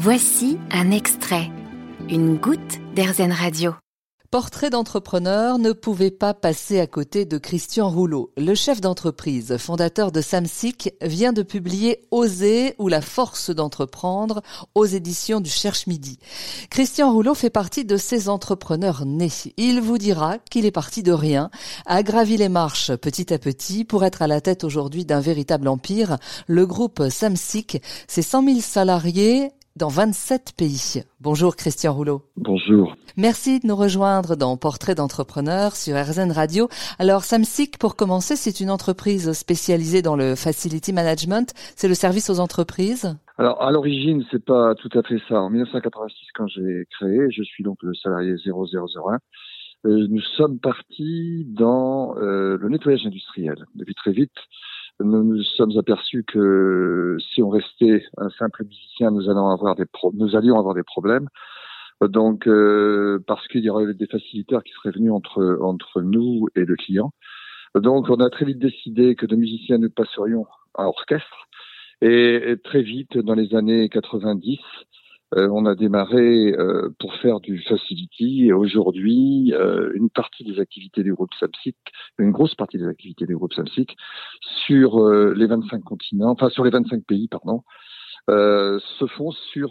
Voici un extrait, une goutte d'Airzen Radio. Portrait d'entrepreneur ne pouvait pas passer à côté de Christian Rouleau. Le chef d'entreprise, fondateur de Samsic, vient de publier Oser ou la force d'entreprendre aux éditions du Cherche Midi. Christian Rouleau fait partie de ces entrepreneurs nés. Il vous dira qu'il est parti de rien, a gravi les marches petit à petit pour être à la tête aujourd'hui d'un véritable empire. Le groupe Samsic, c'est 100 000 salariés dans 27 pays. Bonjour Christian Rouleau. Bonjour. Merci de nous rejoindre dans Portrait d'entrepreneur sur RZN Radio. Alors Samsic, pour commencer, c'est une entreprise spécialisée dans le facility management. C'est le service aux entreprises? Alors à l'origine, c'est pas tout à fait ça. En 1986, quand j'ai créé, je suis donc le salarié 0001. Euh, nous sommes partis dans euh, le nettoyage industriel. Depuis très vite, nous nous sommes aperçus que si on restait un simple musicien, nous allions avoir des problèmes. Donc, euh, parce qu'il y aurait des faciliteurs qui seraient venus entre entre nous et le client. Donc, on a très vite décidé que de musiciens nous passerions à orchestre. Et, très vite, dans les années 90, euh, on a démarré euh, pour faire du facility et aujourd'hui, euh, une partie des activités du groupe Samsic, une grosse partie des activités du groupe Samsic sur les 25 continents, enfin sur les 25 pays, pardon, se font sur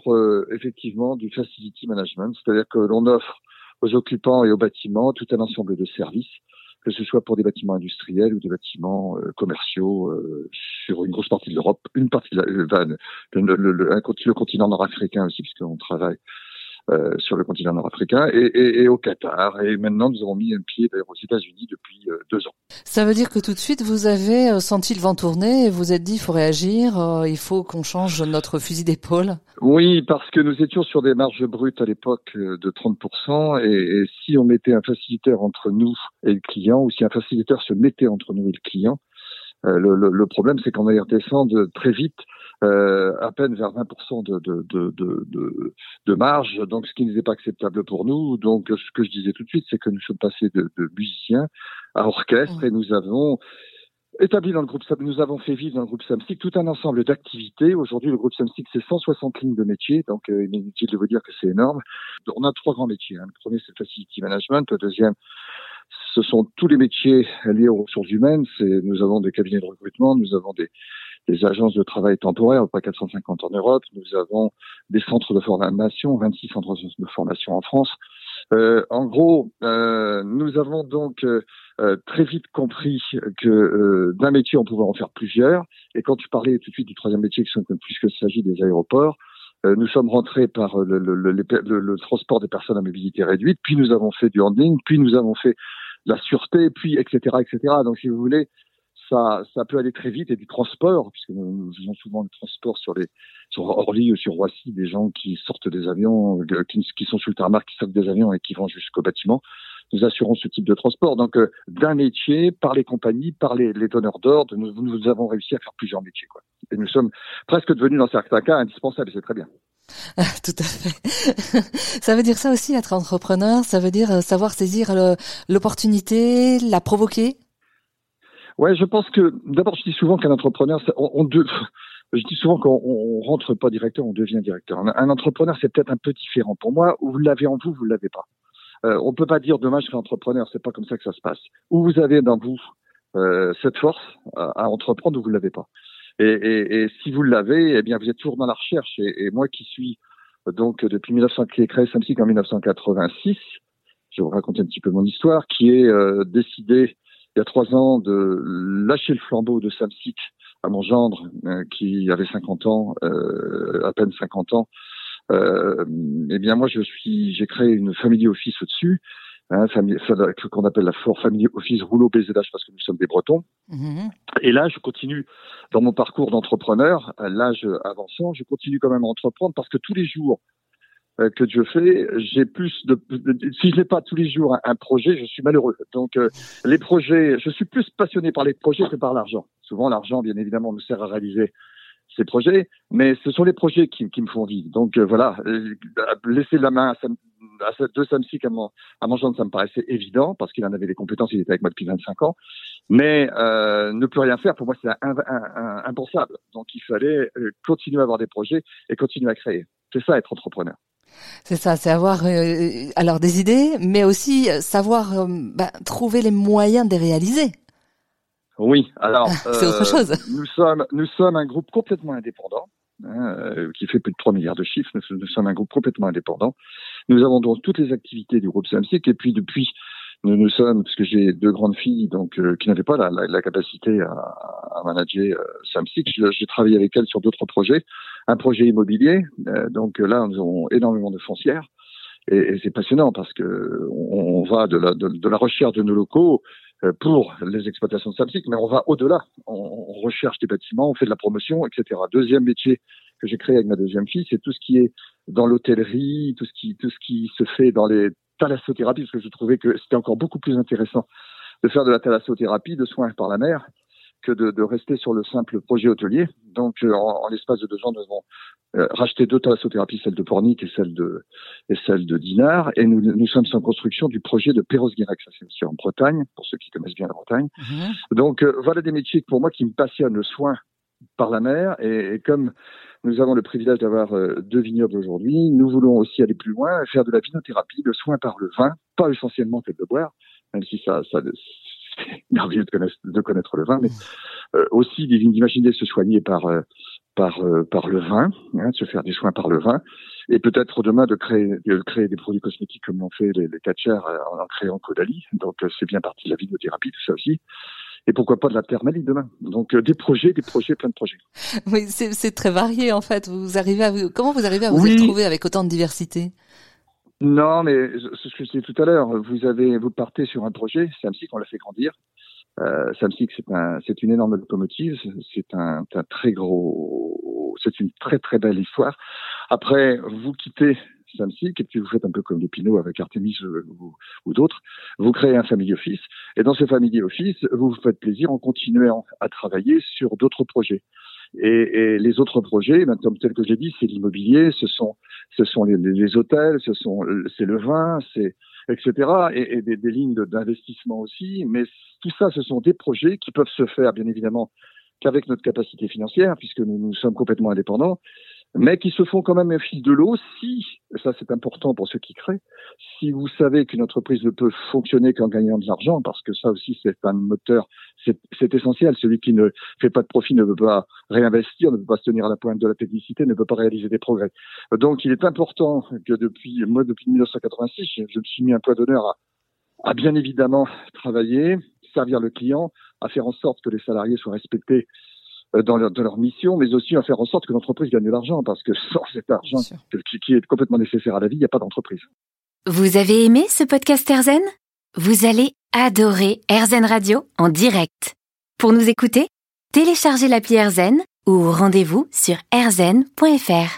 effectivement du facility management, c'est-à-dire que l'on offre aux occupants et aux bâtiments tout un ensemble de services que ce soit pour des bâtiments industriels ou des bâtiments euh, commerciaux euh, sur une grosse partie de l'Europe, une partie de la, euh, le, le, le, continent nord-africain aussi, puisqu'on travaille euh, sur le continent nord-africain et, et, et, au Qatar. Et maintenant, nous avons mis un pied aux États-Unis depuis euh, deux ans. Ça veut dire que tout de suite, vous avez euh, senti le vent tourner et vous êtes dit, il faut réagir, il faut qu'on change notre fusil d'épaule? Oui, parce que nous étions sur des marges brutes à l'époque de 30%, et, et, si on mettait un facilitateur entre nous et le client, ou si un facilitateur se mettait entre nous et le client, le, le, le, problème, c'est qu'on allait redescendre très vite euh, à peine vers 20% de, de, de, de, de marge, donc ce qui n'était pas acceptable pour nous. Donc ce que je disais tout de suite, c'est que nous sommes passés de, de musiciens à orchestre et nous avons établi dans le groupe nous avons fait vivre dans le groupe Samsic tout un ensemble d'activités. Aujourd'hui, le groupe Samsic, c'est 160 lignes de métiers, donc euh, il est inutile de vous dire que c'est énorme. On a trois grands métiers. Hein. Le premier, c'est le facility management. Le deuxième, ce sont tous les métiers liés aux ressources humaines. Nous avons des cabinets de recrutement, nous avons des, des agences de travail temporaires, pas 450 en Europe. Nous avons des centres de formation, 26 centres de formation en France. Euh, en gros, euh, nous avons donc euh, très vite compris que d'un métier, on pouvait en faire plusieurs. Et quand tu parlais tout de suite du troisième métier, qui sont plus que s'agit des aéroports, nous sommes rentrés par le, le, le, le, transport des personnes à mobilité réduite, puis nous avons fait du handling, puis nous avons fait la sûreté, puis etc. etc. Donc si vous voulez, ça, peut aller très vite et du transport, puisque nous, faisons souvent le transport sur les sur Orly ou sur Roissy, des gens qui sortent des avions, euh, qui, sont sur le tarmac, qui sortent des avions et qui vont jusqu'au bâtiment. Nous assurons ce type de transport. Donc, euh, d'un métier, par les compagnies, par les, donneurs d'ordre, nous, avons réussi à faire plusieurs métiers. Et nous sommes presque devenus, dans certains cas, indispensables, c'est très bien. Tout à fait. ça veut dire ça aussi, être entrepreneur, ça veut dire euh, savoir saisir l'opportunité, la provoquer? Ouais, je pense que d'abord, je dis souvent qu'un entrepreneur, on, on je dis souvent qu'on on rentre pas directeur, on devient directeur. Un, entrepreneur, c'est peut-être un peu différent. Pour moi, vous l'avez en vous, vous l'avez pas. Euh, on peut pas dire demain je serai entrepreneur, c'est pas comme ça que ça se passe. Ou vous avez dans vous euh, cette force à, entreprendre, ou vous l'avez pas. Et, et, et, si vous l'avez, eh bien vous êtes toujours dans la recherche. Et, et moi qui suis donc depuis 1900 qui ai créé Samsic en 1986, je vais vous raconter un petit peu mon histoire, qui est euh, décidé il y a trois ans de lâcher le flambeau de Samsic à mon gendre euh, qui avait 50 ans, euh, à peine 50 ans. Euh, eh bien moi je suis, j'ai créé une family office au-dessus, hein, qu'on appelle la Fort Family Office rouleau BZH parce que nous sommes des Bretons. Mm-hmm. Et là je continue dans mon parcours d'entrepreneur, l'âge avançant, je continue quand même à entreprendre parce que tous les jours que je fais, j'ai plus de, si je n'ai pas tous les jours un, projet, je suis malheureux. Donc euh, les projets, je suis plus passionné par les projets que par l'argent. Souvent l'argent, bien évidemment, nous sert à réaliser ces projets, mais ce sont les projets qui, qui me font vivre. Donc euh, voilà, laisser la main à, à deux Samsic à mon, à mon gendre, ça me paraissait évident parce qu'il en avait les compétences, il était avec moi depuis 25 ans. Mais euh, ne plus rien faire, pour moi, c'est impensable. Donc il fallait continuer à avoir des projets et continuer à créer. C'est ça être entrepreneur. C'est ça, c'est avoir euh, alors des idées, mais aussi savoir euh, bah, trouver les moyens de les réaliser. Oui, alors c'est autre euh, chose. Nous sommes nous sommes un groupe complètement indépendant. Hein, qui fait plus de 3 milliards de chiffres. Nous, sommes un groupe complètement indépendant. Nous avons donc toutes les activités du groupe Samsic et puis depuis nous nous sommes, parce que j'ai deux grandes filles donc qui n'avaient pas la, la, capacité à, à manager euh, Samsic, j'ai travaillé avec elles sur d'autres projets, un projet immobilier. donc là, nous avons énormément de foncières et, et c'est passionnant parce que on, va de la, de, la recherche de nos locaux euh, pour les exploitations de mais on va au-delà. On, recherche des bâtiments, on fait de la promotion, etc. Deuxième métier que j'ai créé avec ma deuxième fille, c'est tout ce qui est dans l'hôtellerie, tout ce qui tout ce qui se fait dans les thalassothérapies, parce que je trouvais que c'était encore beaucoup plus intéressant de faire de la thalassothérapie, de soins par la mer, que de, de, rester sur le simple projet hôtelier. Donc, euh, en, en l'espace de deux ans, nous avons euh, racheté deux thalassothérapies, celle de Pornic et celle de et celle de Dinard, et nous, nous sommes en construction du projet de Perros-Guirec, ça c'est aussi en Bretagne, pour ceux qui connaissent bien la Bretagne. Mhm. Donc, euh, voilà des métiers pour moi qui me passionnent, le soin par la mer, et, et comme nous avons le privilège d'avoir deux vignobles aujourd'hui. Nous voulons aussi aller plus loin, faire de la vinothérapie, le soin par le vin, pas essentiellement que de boire, même si ça, ça, merveilleux de connaître, de connaître le vin, mais euh, aussi d'imaginer se soigner par euh, par euh, par le vin, hein, de se faire des soins par le vin, et peut-être demain de créer de créer des produits cosmétiques comme l'ont fait les, les catchers en, créant Caudalie. Donc c'est bien parti de la vidéothérapie, tout ça aussi. Et pourquoi pas de la thermalie demain Donc des projets, des projets, plein de projets. Oui, c'est très varié en fait. Vous arrivez à vous, comment vous arrivez à vous retrouver avec autant de diversité? Non, mais ce que je disais tout à l'heure, vous avez, vous partez sur un projet, Samsic, on l'a fait grandir. Euh, Samsic, c'est un, c'est une énorme locomotive, c'est un, très gros, c'est une très très belle histoire. Après, vous quittez Samsic et puis vous faites un peu comme les Pinot avec Artemis ou, ou d'autres, vous créez un family office et dans ce family office, vous vous faites plaisir en continuant à travailler sur d'autres projets. Et, et, les autres projets, ben, comme tel que je l'ai dit, c'est l'immobilier, ce sont, ce sont les, les, hôtels, ce sont, c'est le vin, c'est etc. Et, et des, des, lignes d'investissement aussi. Mais tout ça, ce sont des projets qui peuvent se faire, bien évidemment, qu'avec notre capacité financière, puisque nous, nous sommes complètement indépendants mais qui se font quand même un fil de l'eau si, ça c'est important pour ceux qui créent, si vous savez qu'une entreprise ne peut fonctionner qu'en gagnant de l'argent, parce que ça aussi c'est un moteur, c'est essentiel. Celui qui ne fait pas de profit ne peut pas réinvestir, ne peut pas se tenir à la pointe de la technicité, ne peut pas réaliser des progrès. Donc il est important que depuis, moi depuis 1986, je me suis mis un point d'honneur à, à bien évidemment travailler, servir le client, à faire en sorte que les salariés soient respectés dans leur, de leur mission, mais aussi à faire en sorte que l'entreprise gagne de l'argent, parce que sans cet argent qui, qui est complètement nécessaire à la vie, il n'y a pas d'entreprise. Vous avez aimé ce podcast Erzen Vous allez adorer Erzen Radio en direct. Pour nous écouter, téléchargez l'appli Erzen ou rendez-vous sur erzen.fr.